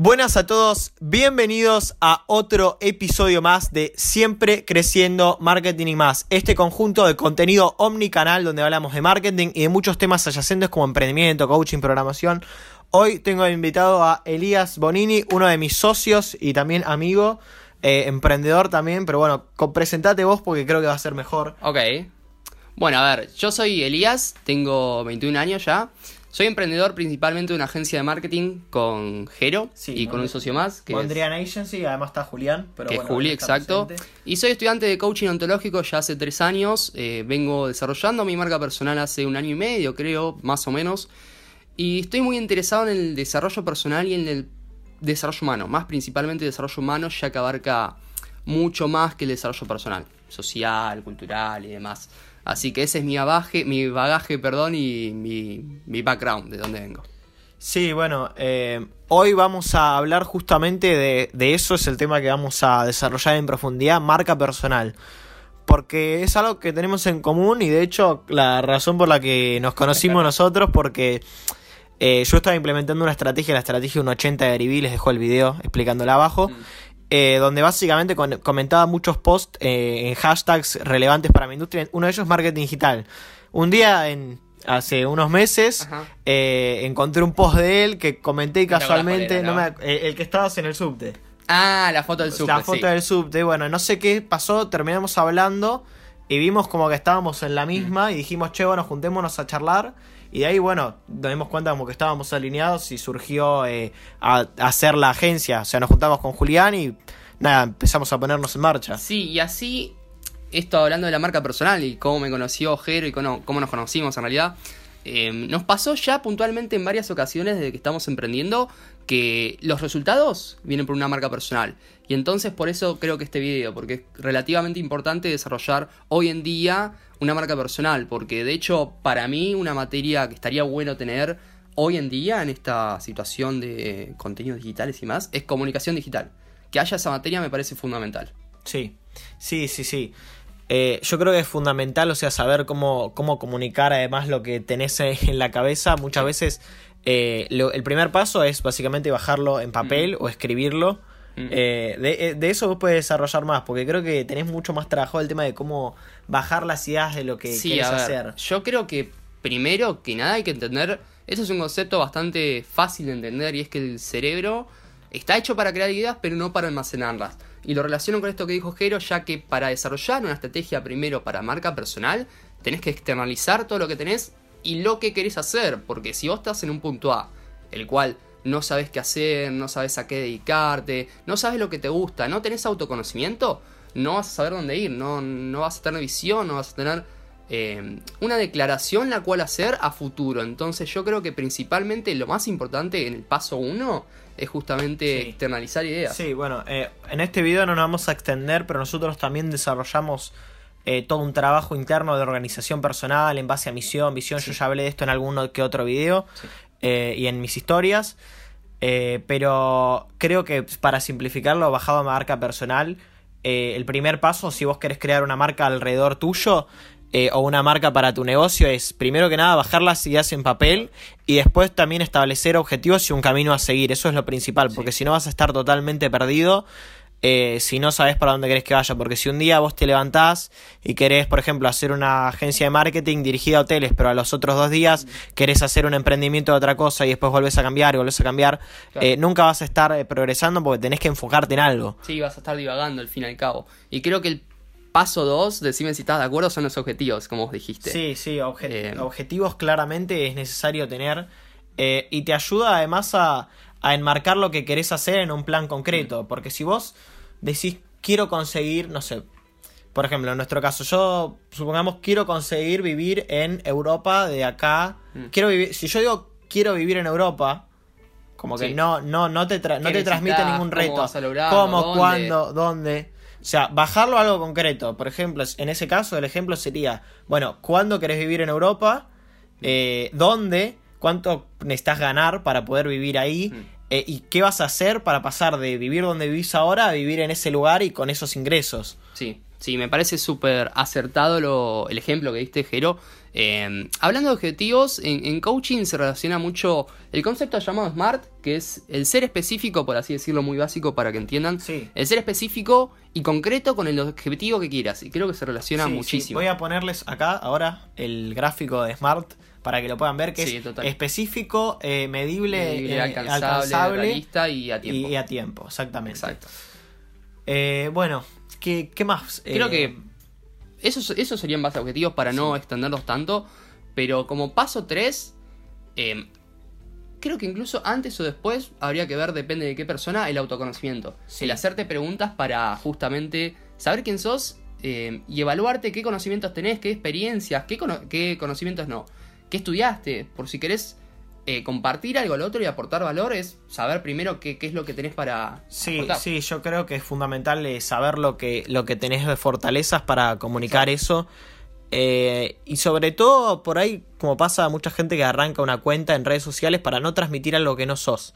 Buenas a todos, bienvenidos a otro episodio más de Siempre Creciendo Marketing y más. Este conjunto de contenido omnicanal donde hablamos de marketing y de muchos temas adyacentes como emprendimiento, coaching, programación. Hoy tengo invitado a Elías Bonini, uno de mis socios y también amigo, eh, emprendedor también, pero bueno, presentate vos porque creo que va a ser mejor. Ok. Bueno, a ver, yo soy Elías, tengo 21 años ya. Soy emprendedor principalmente de una agencia de marketing con Jero y con un socio más. Que Mondrian Agency, además está Julián. Pero que es Juli, exacto. Y soy estudiante de coaching ontológico ya hace tres años. Eh, vengo desarrollando mi marca personal hace un año y medio, creo, más o menos. Y estoy muy interesado en el desarrollo personal y en el desarrollo humano. Más principalmente el desarrollo humano, ya que abarca mucho más que el desarrollo personal, social, cultural y demás. Así que ese es mi bagaje, mi bagaje perdón, y mi, background, de dónde vengo. Sí, bueno, eh, hoy vamos a hablar justamente de, de, eso, es el tema que vamos a desarrollar en profundidad, marca personal. Porque es algo que tenemos en común y de hecho la razón por la que nos conocimos nosotros, porque eh, yo estaba implementando una estrategia, la estrategia 180 de Aribi, les dejo el video explicándola abajo. Mm. Eh, donde básicamente comentaba muchos posts eh, en hashtags relevantes para mi industria. Uno de ellos es marketing digital. Un día, en, hace unos meses, eh, encontré un post de él que comenté casualmente, el que estabas en el subte. Ah, la foto del subte. La foto del subte, bueno, no sé qué pasó, terminamos hablando y vimos como que estábamos en la misma y dijimos, che, bueno, juntémonos a charlar. Y de ahí, bueno, nos dimos cuenta como que estábamos alineados y surgió eh, a, hacer la agencia. O sea, nos juntamos con Julián y nada, empezamos a ponernos en marcha. Sí, y así, esto hablando de la marca personal y cómo me conoció Jero y cómo, nos conocimos en realidad. Eh, nos pasó ya puntualmente en varias ocasiones desde que estamos emprendiendo que los resultados vienen por una marca personal. Y entonces por eso creo que este video, porque es relativamente importante desarrollar hoy en día una marca personal, porque de hecho para mí una materia que estaría bueno tener hoy en día en esta situación de contenidos digitales y más es comunicación digital. Que haya esa materia me parece fundamental. Sí, sí, sí, sí. Eh, yo creo que es fundamental, o sea, saber cómo, cómo comunicar además lo que tenés en la cabeza. Muchas veces eh, el primer paso es básicamente bajarlo en papel o escribirlo. Eh, de, de, eso vos puedes desarrollar más, porque creo que tenés mucho más trabajo el tema de cómo bajar las ideas de lo que quieres hacer. Yo creo que primero que nada hay que entender, eso es un concepto bastante fácil de entender y es que el cerebro está hecho para crear ideas pero no para almacenarlas. Y lo relaciono con esto que dijo Jero, ya que para desarrollar una estrategia primero para marca personal, tenés que externalizar todo lo que tenés y lo que querés hacer, porque si vos estás en un punto A, el cual no sabes qué hacer, no sabes a qué dedicarte, no sabes lo que te gusta, no tenés autoconocimiento, no vas a saber dónde ir, no, no vas a tener visión, no vas a tener eh, una declaración la cual hacer a futuro. Entonces yo creo que principalmente lo más importante en el paso 1 es justamente externalizar ideas. Sí, bueno, eh, en este video no nos vamos a extender, pero nosotros también desarrollamos eh, todo un trabajo interno de organización personal en base a misión, visión. Yo ya hablé de esto en alguno que otro video y en mis historias. pero creo que para simplificarlo, bajado a marca personal, eh, el primer paso, si vos querés crear una marca alrededor tuyo eh, o una marca para tu negocio, es primero que nada bajar las ideas en papel y después también establecer objetivos y un camino a seguir. Eso es lo principal, porque si no vas a estar totalmente perdido eh, si no sabes para dónde querés que vaya. Porque si un día vos te levantás y querés, por ejemplo, hacer una agencia de marketing dirigida a hoteles, pero a los otros dos días querés hacer un emprendimiento de otra cosa y después volvés a cambiar y volvés a cambiar, eh, nunca vas a estar eh, progresando porque tenés que enfocarte en algo. Sí, vas a estar divagando al fin y al cabo. Y creo que el paso dos, decime si estás de acuerdo, son los objetivos, como vos dijiste. Sí, sí, objetivos claramente es necesario tener. y te ayuda además a, a enmarcar lo que querés hacer en un plan concreto. Porque si vos decís, quiero conseguir, no sé, por ejemplo, en nuestro caso, yo supongamos quiero conseguir vivir en Europa de acá. Mm. Quiero vivir, si yo digo quiero vivir en Europa, como que no, no, no te, no te transmite ningún reto. ¿Cómo, cuándo, dónde? O sea, bajarlo a algo concreto. Por ejemplo, en ese caso, el ejemplo sería, bueno, ¿cuándo querés vivir en Europa? Eh, ¿Dónde? ¿Cuánto necesitas ganar para poder vivir ahí? Mm. Eh, ¿Y qué vas a hacer para pasar de vivir donde vivís ahora a vivir en ese lugar y con esos ingresos? Sí, Sí, me parece súper acertado lo, el ejemplo que diste, Jero. Eh, hablando de objetivos, en, en, coaching se relaciona mucho el concepto llamado SMART, que es el ser específico, por así decirlo, muy básico para que entiendan. Sí. El ser específico y concreto con el objetivo que quieras. Y creo que se relaciona Sí, sí. muchísimo. Voy a ponerles acá ahora el gráfico de Smart para que lo puedan ver, que Sí, es total. específico, eh, medible, Medible, eh, alcanzable, alcanzable realista y a tiempo. y, y a tiempo, exactamente. Exacto. Eh, bueno, ¿qué, qué más? Creo que esos, esos serían más objetivos para no extenderlos tanto. Pero como paso 3, creo que incluso antes o después habría que ver, depende de qué persona, el autoconocimiento. Sí. El hacerte preguntas para justamente saber quién sos eh, y evaluarte qué conocimientos tenés, qué experiencias, qué, cono- qué conocimientos no. ¿Qué estudiaste? Por si querés eh, compartir algo al otro y aportar valor, es saber primero qué, qué es lo que tenés para Sí, aportar. sí, yo creo que es fundamental eh, saber lo que, lo que tenés de fortalezas para comunicar eso. Eh, y sobre todo, por ahí, como pasa a mucha gente que arranca una cuenta en redes sociales para no transmitir algo que no sos.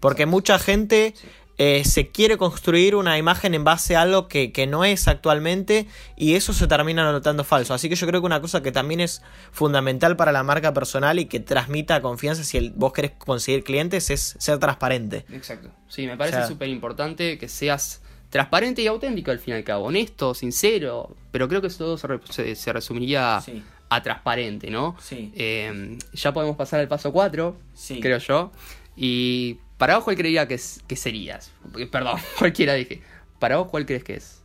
Porque mucha gente eh, se quiere construir una imagen en base a algo que, que no es actualmente y eso se termina notando falso. Así que yo creo que una cosa que también es fundamental para la marca personal y que transmita confianza si el- vos querés conseguir clientes es ser transparente. Exacto. Sí, me parece O sea- súper importante que seas transparente y auténtico al fin y al cabo. Honesto, sincero. Pero creo que eso todo se, re- se- se resumiría Sí. a transparente, ¿no? Sí. Eh, ya podemos pasar al paso 4, Sí. creo yo. Y para vos, ¿cuál creería que, es- que serías? Eh, Perdón, cualquiera dije. Para vos, ¿cuál crees que es?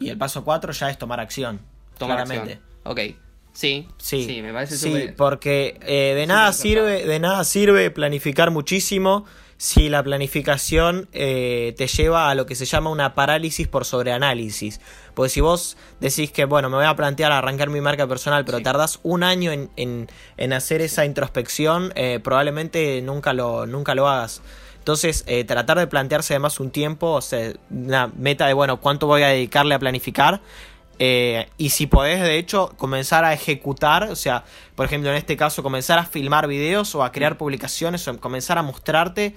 Y el paso 4 ya es tomar acción. Tomar claramente. acción. Ok. Sí. Sí, me parece sí, porque eh, de nada sirve, de nada sirve planificar muchísimo si la planificación eh, te lleva a lo que se llama una parálisis por sobreanálisis. Porque si vos decís que, bueno, me voy a plantear arrancar mi marca personal, pero Sí. tardás un año en, en- en hacer esa introspección, eh, probablemente nunca lo, nunca lo hagas. Entonces, eh, tratar de plantearse además un tiempo, o sea, una meta de, bueno, cuánto voy a dedicarle a planificar. Eh, y si podés, de hecho, comenzar a ejecutar, o sea, por ejemplo, en este caso, comenzar a filmar videos o a crear publicaciones o comenzar a mostrarte.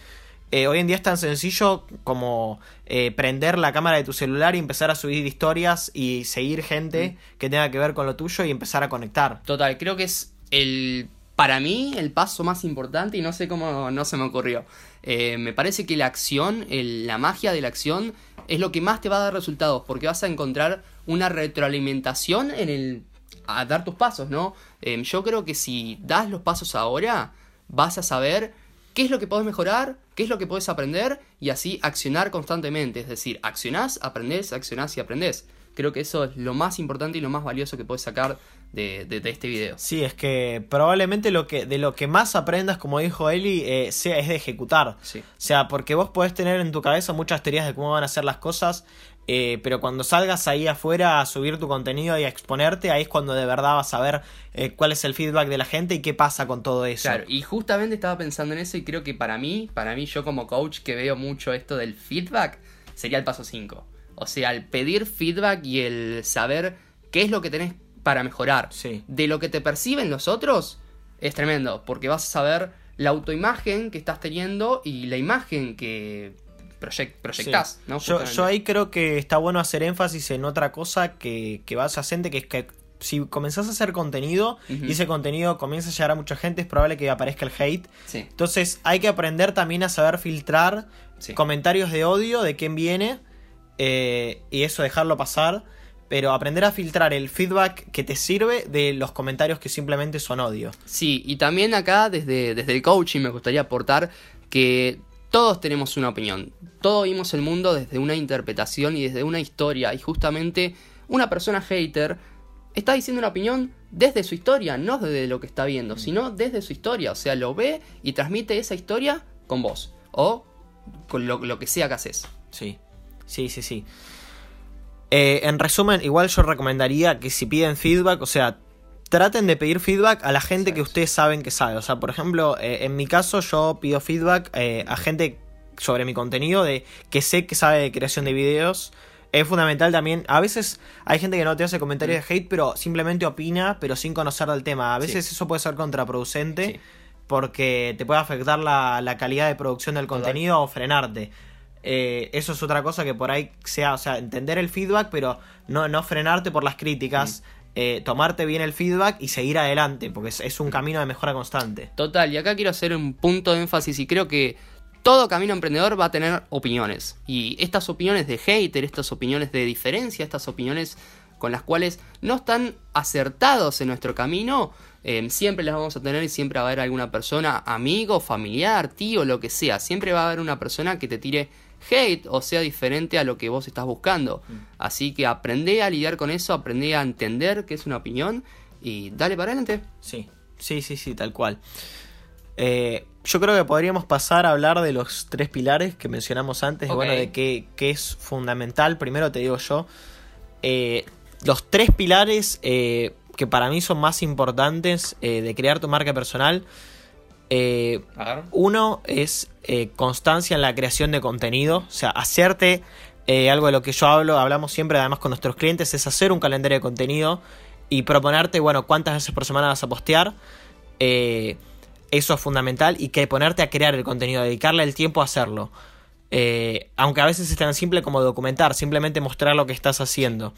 Eh, hoy en día es tan sencillo como eh, prender la cámara de tu celular y empezar a subir historias y seguir gente que tenga que ver con lo tuyo y empezar a conectar. Total, creo que es el, para mí, el paso más importante y no sé cómo no se me ocurrió. Eh, me parece que la acción, el- la magia de la acción, es lo que más te va a dar resultados, porque vas a encontrar una retroalimentación en el a dar tus pasos, ¿no? Eh, yo creo que si das los pasos ahora, vas a saber qué es lo que podés mejorar, qué es lo que podés aprender y así accionar constantemente. Es decir, accionás, aprendés, accionás y aprendés. Creo que eso es lo más importante y lo más valioso que puedes sacar de, de- de este video. Sí, es que probablemente lo que, de lo que más aprendas, como dijo Eli, eh, sea, es de ejecutar. Sí. O sea, porque vos podés tener en tu cabeza muchas teorías de cómo van a ser las cosas, eh, pero cuando salgas ahí afuera a subir tu contenido y a exponerte, ahí es cuando de verdad vas a ver eh, cuál es el feedback de la gente y qué pasa con todo eso. Claro, y justamente estaba pensando en eso y creo que para mí, para mí yo como coach que veo mucho esto del feedback, sería el paso 5. O sea, el pedir feedback y el saber qué es lo que tenés para mejorar. Sí. De lo que te perciben los otros es tremendo, porque vas a saber la autoimagen que estás teniendo y la imagen que proyec- proyectás, Sí. ¿no? Yo, ahí creo que está bueno hacer énfasis en otra cosa que, que vas hacer, que es que si comenzás a hacer contenido y ese contenido comienza a llegar a mucha gente, es probable que aparezca el hate. Sí, Entonces hay que aprender también a saber filtrar sí. comentarios de odio de quién viene eh, y eso dejarlo pasar. Pero aprender a filtrar el feedback que te sirve de los comentarios que simplemente son odio. Sí, y también acá desde, desde el coaching me gustaría aportar que todos tenemos una opinión. Todos vimos el mundo desde una interpretación y desde una historia. Y justamente una persona hater está diciendo una opinión desde su historia, no desde lo que está viendo, sino desde su historia. O sea, lo ve y transmite esa historia con vos. O con lo, que sea que haces. Sí, sí, sí, sí. Eh, en resumen, igual yo recomendaría que si piden feedback, o sea, traten de pedir feedback a la gente que ustedes saben que sabe. O sea, por ejemplo, eh, en mi caso yo pido feedback eh, a gente sobre mi contenido de que sé que sabe de creación de videos. Es fundamental también. A veces hay gente que no te hace comentarios de hate, pero simplemente opina, pero sin conocer del tema. A veces eso puede ser contraproducente Sí. porque te puede afectar la, la calidad de producción del Total. contenido o frenarte. eh, eso es otra cosa que por ahí sea, o sea, entender el feedback, pero no, no frenarte por las críticas. Eh, tomarte bien el feedback y seguir adelante, porque es, es un camino de mejora constante. Total, y acá quiero hacer un punto de énfasis y creo que todo camino emprendedor va a tener opiniones. Y estas opiniones de hater, estas opiniones de diferencia, estas opiniones con las cuales no están acertados en nuestro camino, eh, siempre las vamos a tener y siempre va a haber alguna persona, amigo, familiar, tío, lo que sea. Siempre va a haber una persona que te tire hate o sea diferente a lo que vos estás buscando. Así que aprende a lidiar con eso, aprende a entender que es una opinión y dale para adelante. Sí, sí, sí, sí, tal cual. Eh, yo creo que podríamos pasar a hablar de los tres pilares que mencionamos antes, Ok. bueno, de qué, qué es fundamental. Primero te digo yo, eh, los tres pilares eh, que para mí son más importantes de crear tu marca personal. Eh, uno es eh, constancia en la creación de contenido, o sea, hacerte eh, algo de lo que yo hablo, hablamos siempre además con nuestros clientes, es hacer un calendario de contenido y proponerte, bueno, cuántas veces por semana vas a postear. Eso es fundamental y que ponerte a crear el contenido, dedicarle el tiempo a hacerlo. Aunque a veces es tan simple como documentar, simplemente mostrar lo que estás haciendo.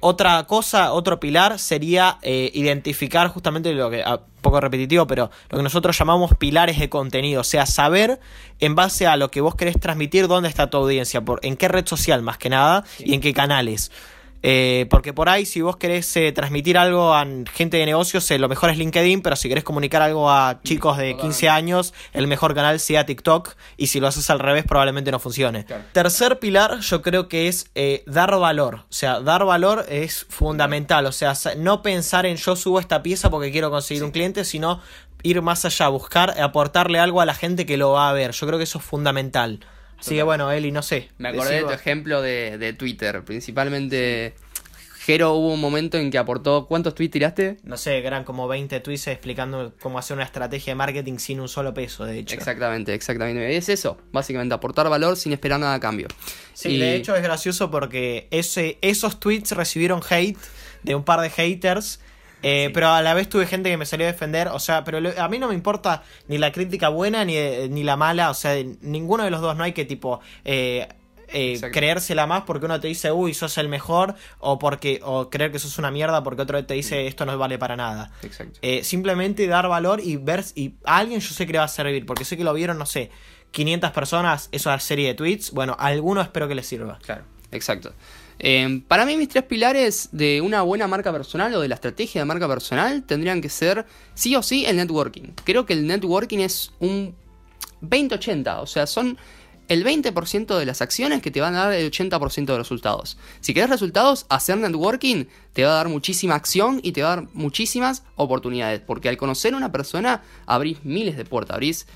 Otra cosa, otro pilar sería identificar justamente lo que, poco repetitivo, pero lo que nosotros llamamos pilares de contenido, o sea, saber en base a lo que vos querés transmitir dónde está tu audiencia, por, en qué red social más que nada y en qué canales. Eh, porque por ahí, si vos querés eh, transmitir algo a gente de negocios, eh, lo mejor es LinkedIn, pero si querés comunicar algo a chicos de 15 años, el mejor canal sea TikTok, y si lo haces al revés, probablemente no funcione. Claro. Tercer pilar, yo creo que es eh, dar valor. O sea, dar valor es fundamental. O sea, no pensar en yo subo esta pieza porque quiero conseguir un cliente, sino ir más allá, buscar aportarle algo a la gente que lo va a ver. Yo creo que eso es fundamental. Así que bueno, Eli, no sé. Me acordé de tu ejemplo de, de Twitter. Principalmente, Jero hubo un momento en que aportó. ¿Cuántos tweets tiraste? No sé, eran como 20 tweets explicando cómo hacer una estrategia de marketing sin un solo peso, de hecho. Exactamente, exactamente. Es eso, básicamente, aportar valor sin esperar nada a cambio. Sí, Y- de hecho es gracioso porque ese, esos tweets recibieron hate de un par de haters. Eh, Pero a la vez tuve gente que me salió a defender. O sea, pero a mí no me importa ni la crítica buena ni, ni la mala. O sea, ninguno de los dos no hay que tipo. eh, eh, creérsela más porque uno te dice, uy, sos el mejor, o porque o creer que sos una mierda porque otro te dice, esto no vale para nada. Exacto. Eh, simplemente dar valor y ver y a alguien yo sé que le va a servir, porque sé que lo vieron, no sé, 500 personas, esa serie de tweets, bueno, a alguno espero que les sirva. Claro, exacto. Eh, para mí mis tres pilares de una buena marca personal o de la estrategia de marca personal tendrían que ser sí o sí el networking. Creo que el networking es un 20-80, o sea, son el 20% de las acciones que te van a dar el 80% de resultados. Si querés resultados, hacer networking te va a dar muchísima acción y te va a dar muchísimas oportunidades, porque al conocer a una persona abrís miles de puertas, abrís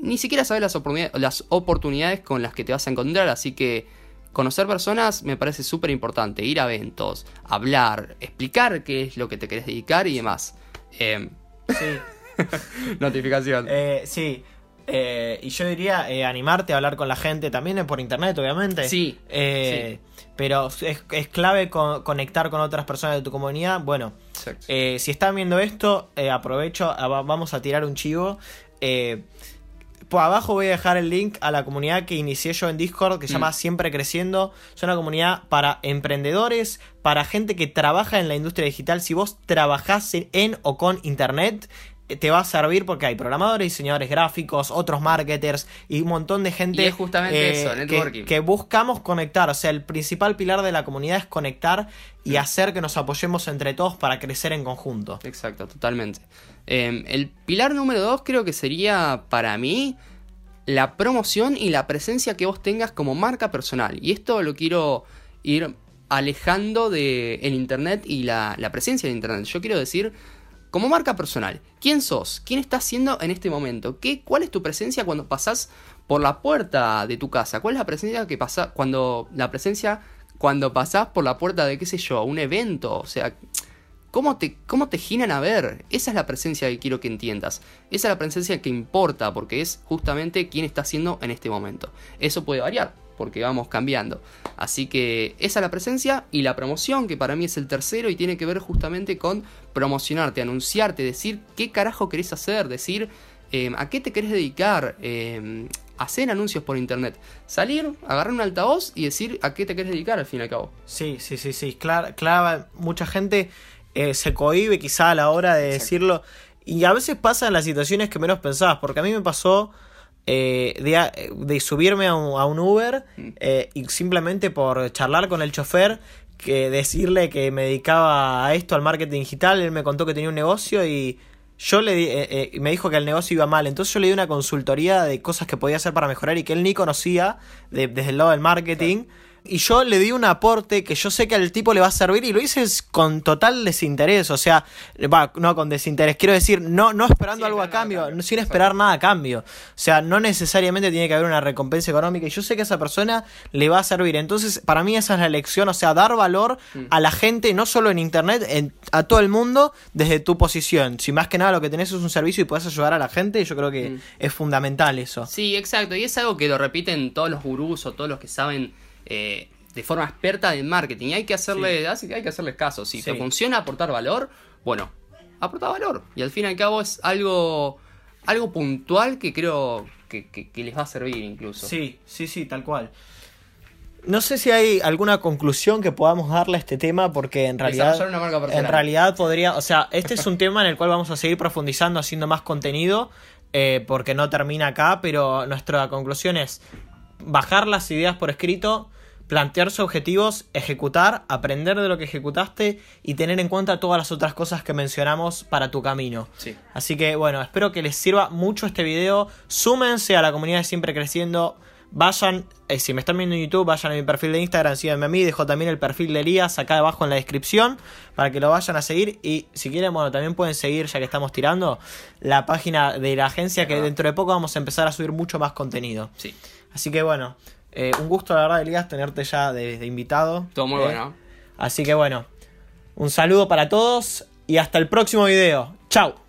ni siquiera sabes las oportunidades con las que te vas a encontrar, así que conocer personas me parece súper importante, ir a eventos, hablar, explicar qué es lo que te querés dedicar y demás. Eh, Sí, notificación. eh, sí. Eh, y yo diría eh, animarte a hablar con la gente también por internet, obviamente. Sí, Eh, Pero es, es clave co- conectar con otras personas de tu comunidad. Bueno, si están viendo esto, aprovecho, va- vamos a tirar un chivo. Eh, por abajo voy a dejar el link a la comunidad que inicié yo en Discord, que se Mm. llama Siempre Creciendo. Es una comunidad para emprendedores, para gente que trabaja en la industria digital. Si vos trabajás en, en o con Internet, te va a servir porque hay programadores, diseñadores gráficos, otros marketers y un montón de gente Y es justamente eso, que- networking. que buscamos conectar. O sea, el principal pilar de la comunidad es conectar y hacer que nos apoyemos entre todos para crecer en conjunto. Exacto, totalmente. Eh, el pilar número dos creo que sería para mí la promoción y la presencia que vos tengas como marca personal. Y esto lo quiero ir alejando de el internet y la, la presencia del internet. Yo quiero decir, como marca personal, ¿quién sos? ¿Quién estás siendo en este momento? ¿Qué, ¿Cuál es tu presencia cuando pasás por la puerta de tu casa? ¿Cuál es la presencia que pasa cuando la presencia cuando pasás por la puerta de qué sé yo, un evento? O sea, ¿Cómo te, ¿Cómo te giran a ver? Esa es la presencia que quiero que entiendas. Esa es la presencia que importa, porque es justamente quién está haciendo en este momento. Eso puede variar, porque vamos cambiando. Así que esa es la presencia y la promoción, que para mí es el tercero y tiene que ver justamente con promocionarte, anunciarte, decir qué carajo querés hacer, decir eh, a qué te querés dedicar, eh, hacer anuncios por internet. Salir, agarrar un altavoz y decir a qué te quieres dedicar al fin y al cabo. Sí, sí, sí, sí. Claro, claro mucha gente eh, se cohibe quizá a la hora de decirlo. Y a veces pasa en las situaciones que menos pensabas. Porque a mí me pasó eh, de, subirme a un, Uber mm. eh, y simplemente por charlar con el chofer que decirle que me dedicaba a esto, al marketing digital, él me contó que tenía un negocio y yo le di, eh, eh, me dijo que el negocio iba mal, entonces yo le di una consultoría de cosas que podía hacer para mejorar y que él ni conocía desde el lado del marketing y yo le di un aporte que yo sé que al tipo le va a servir y lo hice con total desinterés, o sea, va, no con desinterés, quiero decir, no, no esperando algo a cambio, sin esperar nada a cambio. O sea, no necesariamente tiene que haber una recompensa económica y yo sé que a esa persona le va a servir. Entonces, para mí esa es la lección, o sea, dar valor mm. a la gente, no solo en internet, en, a todo el mundo desde tu posición. Si más que nada lo que tenés es un servicio y puedes ayudar a la gente, yo creo que mm. es fundamental eso. Sí, exacto, y es algo que lo repiten todos los gurús o todos los que saben eh, de forma experta de marketing. Y hay que hacerle, hay que hacerles caso. Si te funciona aportar valor, bueno, aporta valor. Y al fin y al cabo es algo, algo puntual que creo que, les va a servir incluso. Sí, sí, sí, tal cual. No sé si hay alguna conclusión que podamos darle a este tema, porque en realidad, en realidad podría, o sea, este es un tema en el cual vamos a seguir profundizando, haciendo más contenido, eh, porque no termina acá, pero nuestra conclusión es bajar las ideas por escrito, plantearse objetivos, ejecutar, aprender de lo que ejecutaste y tener en cuenta todas las otras cosas que mencionamos para tu camino. Así que bueno, espero que les sirva mucho este video. Súmense a la comunidad de Siempre Creciendo. Vayan, eh, si me están viendo en YouTube, vayan a mi perfil de Instagram, síganme a mí, dejo también el perfil de Elías acá abajo en la descripción para que lo vayan a seguir. Y si quieren, bueno, también pueden seguir, ya que estamos tirando, la página de la agencia que dentro de poco vamos a empezar a subir mucho más contenido. Sí. Así que bueno, eh, un gusto la verdad, Elías, tenerte ya de, invitado. Todo muy eh, bueno. Así que bueno, un saludo para todos y hasta el próximo video. Chao.